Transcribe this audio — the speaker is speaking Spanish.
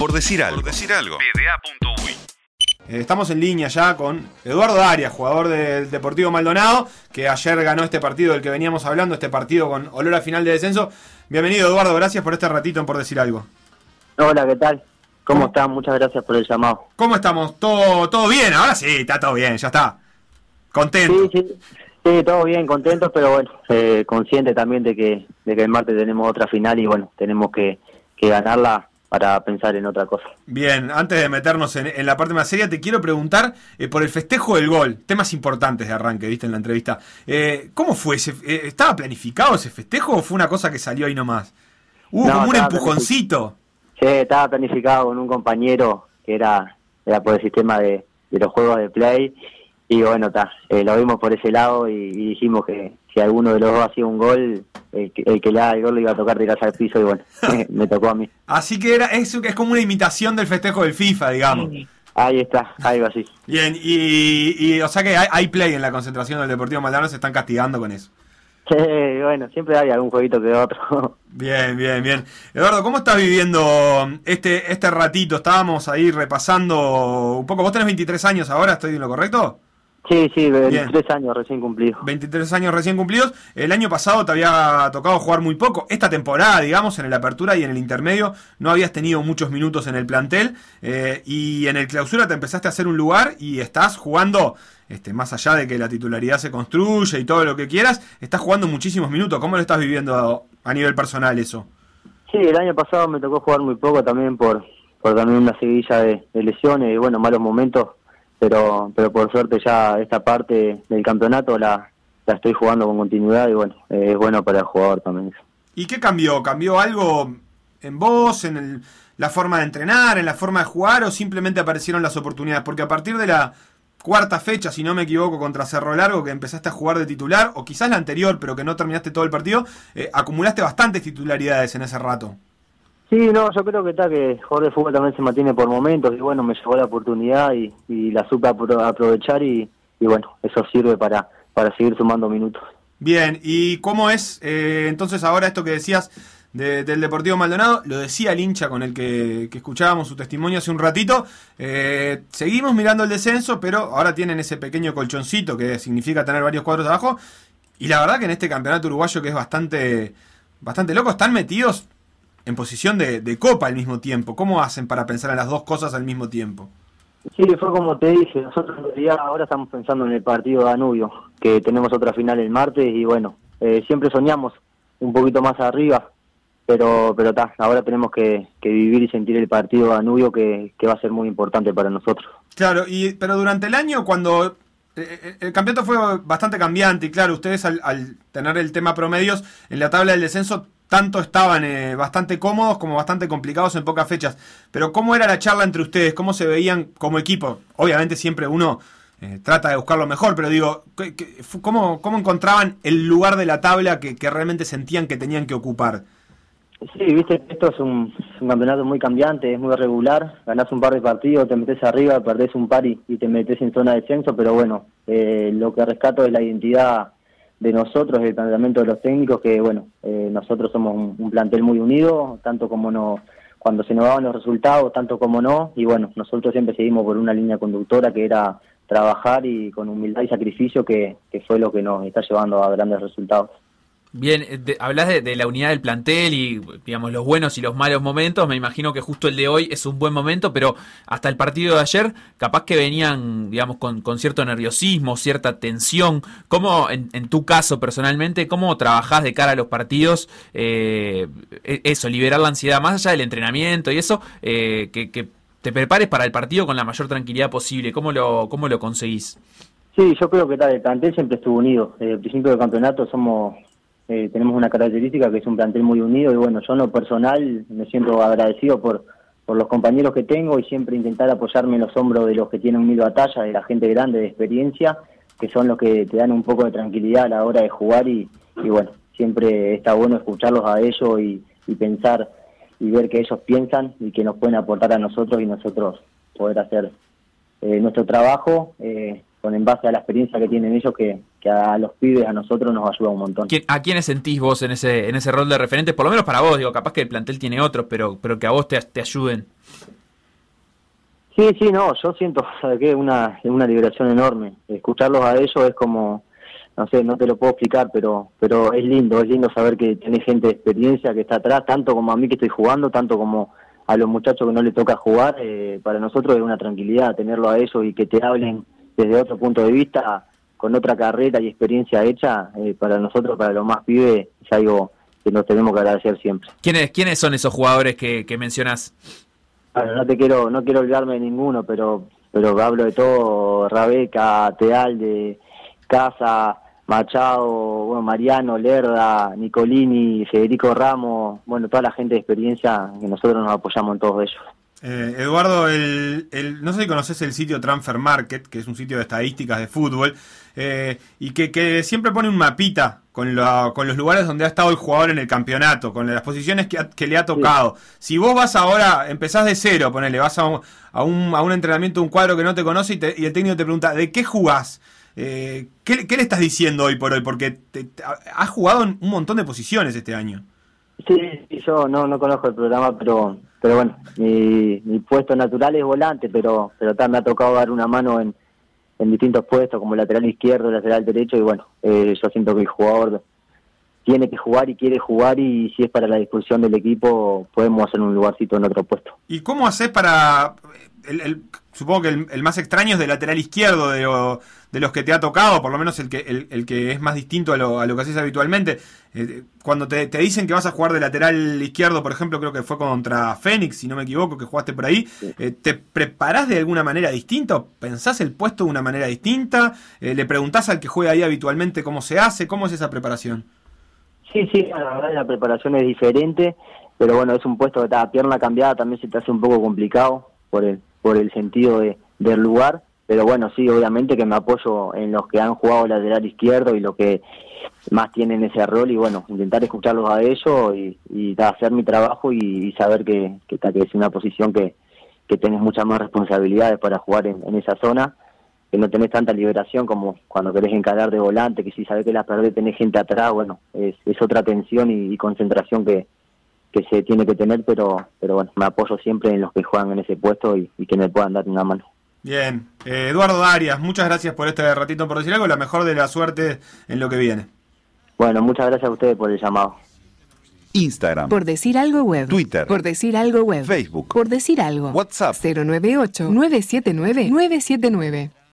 Por decir algo. Por decir algo. Eh, Estamos en línea ya con Eduardo Arias, jugador del Deportivo Maldonado, que ayer ganó este partido del que veníamos hablando, este partido con olor a final de descenso. Bienvenido Eduardo, gracias por este ratito en Por Decir Algo. Hola, ¿qué tal? ¿Cómo están? Muchas gracias por el llamado. ¿Cómo estamos? ¿Todo, todo bien? Ahora sí, está todo bien, ya está. Contento. Sí, sí, sí, todo bien, contentos, pero bueno, eh, consciente también de que, de que el martes tenemos otra final y bueno, tenemos que, que ganarla para pensar en otra cosa. Bien, antes de meternos en, en la parte más seria, te quiero preguntar eh, por el festejo del gol, temas importantes de arranque, viste en la entrevista. Eh, ¿Cómo fue? ese, eh, ¿Estaba planificado ese festejo o fue una cosa que salió ahí nomás? Hubo No, como un empujoncito. Sí, estaba planificado con un compañero que era, era por el sistema de, de los juegos de play y bueno, está, lo vimos por ese lado y, y dijimos que si alguno de los dos hacía un gol, el que, el que le haga el gol iba a tocar tirarse al piso y bueno, me tocó a mí. Así que era, es, es como una imitación del festejo del FIFA, digamos. Ahí está, algo así. Bien, y, y o sea que hay, hay play en la concentración del Deportivo Maldonado, se están castigando con eso. Sí, bueno, siempre hay algún jueguito que otro. Bien, bien, bien. Eduardo, ¿cómo estás viviendo este, este ratito? Estábamos ahí repasando un poco. Vos tenés 23 años ahora, ¿estoy en lo correcto? Sí, sí, 23 años recién cumplidos. 23 años recién cumplidos. El año pasado te había tocado jugar muy poco. Esta temporada, digamos, en el apertura y en el intermedio, no habías tenido muchos minutos en el plantel. eh, y en el clausura te empezaste a hacer un lugar y estás jugando, este, más allá de que la titularidad se construye y todo lo que quieras, estás jugando muchísimos minutos. ¿Cómo lo estás viviendo a, a nivel personal eso? Sí, el año pasado me tocó jugar muy poco también por, por también una seguidilla de, de lesiones y bueno, malos momentos, pero pero por suerte ya esta parte del campeonato la, la estoy jugando con continuidad y bueno, es bueno para el jugador también. ¿Y qué cambió? ¿Cambió algo en vos, en el- la forma de entrenar, en la forma de jugar o simplemente aparecieron las oportunidades? Porque a partir de la cuarta fecha, si no me equivoco, contra Cerro Largo, que empezaste a jugar de titular, o quizás la anterior, pero que no terminaste todo el partido, eh, acumulaste bastantes titularidades en ese rato. Sí, no, yo creo que está que el jugador de fútbol también se mantiene por momentos y bueno, me llegó la oportunidad y, y la supe apro- aprovechar y, y bueno, eso sirve para, para seguir sumando minutos. Bien, ¿y cómo es eh, entonces ahora esto que decías de- del Deportivo Maldonado? Lo decía el hincha con el que, que escuchábamos su testimonio hace un ratito. Eh, seguimos mirando el descenso, pero ahora tienen ese pequeño colchoncito que significa tener varios cuadros abajo. Y la verdad que en este campeonato uruguayo que es bastante, bastante loco, están metidos en posición de, de copa al mismo tiempo. ¿Cómo hacen para pensar en las dos cosas al mismo tiempo? Sí, fue como te dije, nosotros en realidad ahora estamos pensando en el partido de Danubio, que tenemos otra final el martes y bueno, eh, siempre soñamos un poquito más arriba, pero pero ta, ahora tenemos que, que vivir y sentir el partido de Danubio que, que va a ser muy importante para nosotros. Claro, y, pero durante el año cuando eh, eh, el campeonato fue bastante cambiante y claro, ustedes al, al tener el tema promedios en la tabla del descenso tanto estaban eh, bastante cómodos como bastante complicados en pocas fechas. Pero ¿cómo era la charla entre ustedes? ¿Cómo se veían como equipo? Obviamente siempre uno eh, trata de buscar lo mejor, pero digo, ¿qué- qué- fu- ¿cómo, cómo encontraban el lugar de la tabla que, realmente sentían que tenían que ocupar? Sí, viste, esto es un, es un campeonato muy cambiante, es muy regular, ganás un par de partidos, te metes arriba, perdés un par y, y te metes en zona de descenso, pero bueno, eh, lo que rescato es la identidad de nosotros, el planteamiento de los técnicos, que bueno, eh, nosotros somos un, un plantel muy unido, tanto como no, cuando se nos daban los resultados, tanto como no, y bueno, nosotros siempre seguimos por una línea conductora que era trabajar y con humildad y sacrificio, que, que fue lo que nos está llevando a grandes resultados. Bien, eh, de- hablas de, la unidad del plantel y digamos los buenos y los malos momentos. Me imagino que justo el de hoy es un buen momento, pero hasta el partido de ayer, capaz que venían, digamos, con, con cierto nerviosismo, cierta tensión. ¿Cómo, en, en tu caso personalmente, cómo trabajás de cara a los partidos? eh, e- eso, liberar la ansiedad, más allá del entrenamiento y eso, eh, que, que te prepares para el partido con la mayor tranquilidad posible. ¿Cómo lo, cómo lo conseguís? Sí, yo creo que tal, el plantel siempre estuvo unido. Desde el principio del campeonato somos eh, tenemos una característica que es un plantel muy unido y bueno, yo en lo personal me siento agradecido por, por los compañeros que tengo y siempre intentar apoyarme en los hombros de los que tienen mil batallas, de la gente grande de experiencia, que son los que te dan un poco de tranquilidad a la hora de jugar y, bueno, siempre está bueno escucharlos a ellos y, y pensar y ver que ellos piensan y que nos pueden aportar a nosotros y nosotros poder hacer eh, nuestro trabajo eh, con en base a la experiencia que tienen ellos, que, a los pibes, a nosotros nos ayuda un montón. ¿A quiénes sentís vos en ese, en ese rol de referente? Por lo menos para vos, digo, capaz que el plantel tiene otros, pero, pero que a vos te, te ayuden. Sí, sí, no, yo siento, ¿sabes qué? Una, una liberación enorme. Escucharlos a ellos es como, no sé, no te lo puedo explicar, pero pero es lindo, es lindo saber que tenés gente de experiencia que está atrás, tanto como a mí que estoy jugando, tanto como a los muchachos que no les toca jugar. Eh, para nosotros es una tranquilidad tenerlo a ellos y que te hablen desde otro punto de vista, con otra carrera y experiencia hecha, eh, para nosotros, para los más pibes, es algo que nos tenemos que agradecer siempre. ¿Quiénes, quiénes son esos jugadores que, que mencionás? Bueno, no te quiero, no quiero olvidarme de ninguno, pero pero hablo de todo, Rabeca, Tealde, Casa, Machado, bueno, Mariano, Lerda, Nicolini, Federico Ramos, bueno, toda la gente de experiencia que nosotros nos apoyamos en todos ellos. Eh, Eduardo, el, no sé si conoces el sitio Transfer Market, que es un sitio de estadísticas de fútbol, eh, y que, siempre pone un mapita con, con, los lugares donde ha estado el jugador en el campeonato, con las posiciones que, le ha tocado. Si vos vas ahora, empezás de cero, ponele, vas a un, a un, a un entrenamiento, un cuadro que no te conoce y, el técnico te pregunta, ¿de qué jugás? Eh, ¿qué, le estás diciendo hoy por hoy? Porque has jugado en un montón de posiciones este año. Sí, yo no, no conozco el programa, pero pero bueno, mi, mi puesto natural es volante, pero pero me ha tocado dar una mano en, en distintos puestos, como lateral izquierdo, lateral derecho, y bueno, eh, yo siento que el jugador tiene que jugar y quiere jugar y si es para la disposición del equipo podemos hacer un lugarcito en otro puesto. ¿Y cómo haces para el, supongo que el, más extraño es de lateral izquierdo de, de, los que te ha tocado, por lo menos el que, el, que es más distinto a lo, a lo que haces habitualmente. Eh, cuando te, dicen que vas a jugar de lateral izquierdo, por ejemplo, creo que fue contra Fénix, si no me equivoco, que jugaste por ahí, eh, ¿te preparás de alguna manera distinta? ¿Pensás el puesto de una manera distinta? Eh, ¿Le preguntás al que juega ahí habitualmente cómo se hace? ¿Cómo es esa preparación? Sí, sí, la verdad la preparación es diferente, pero bueno, es un puesto que está pierna cambiada, también se te hace un poco complicado por el, por el sentido de, del lugar, pero bueno, sí, obviamente que me apoyo en los que han jugado lateral izquierdo y los que más tienen ese rol y bueno, intentar escucharlos a ellos y, hacer mi trabajo y, saber que, que, es una posición que, que tenés muchas más responsabilidades para jugar en, esa zona, que no tenés tanta liberación como cuando querés encarar de volante, que si sabés que la perdés tenés gente atrás, bueno, es, es otra tensión y concentración que, que se tiene que tener, pero, pero bueno, me apoyo siempre en los que juegan en ese puesto y, que me puedan dar una mano. Bien, eh, Eduardo Darias, muchas gracias por este ratito por decir algo, la mejor de la suerte en lo que viene. Bueno, muchas gracias a ustedes por el llamado. Instagram. Por decir algo web. Twitter. Por decir algo web. Facebook. Por decir algo. WhatsApp. 098 979 979.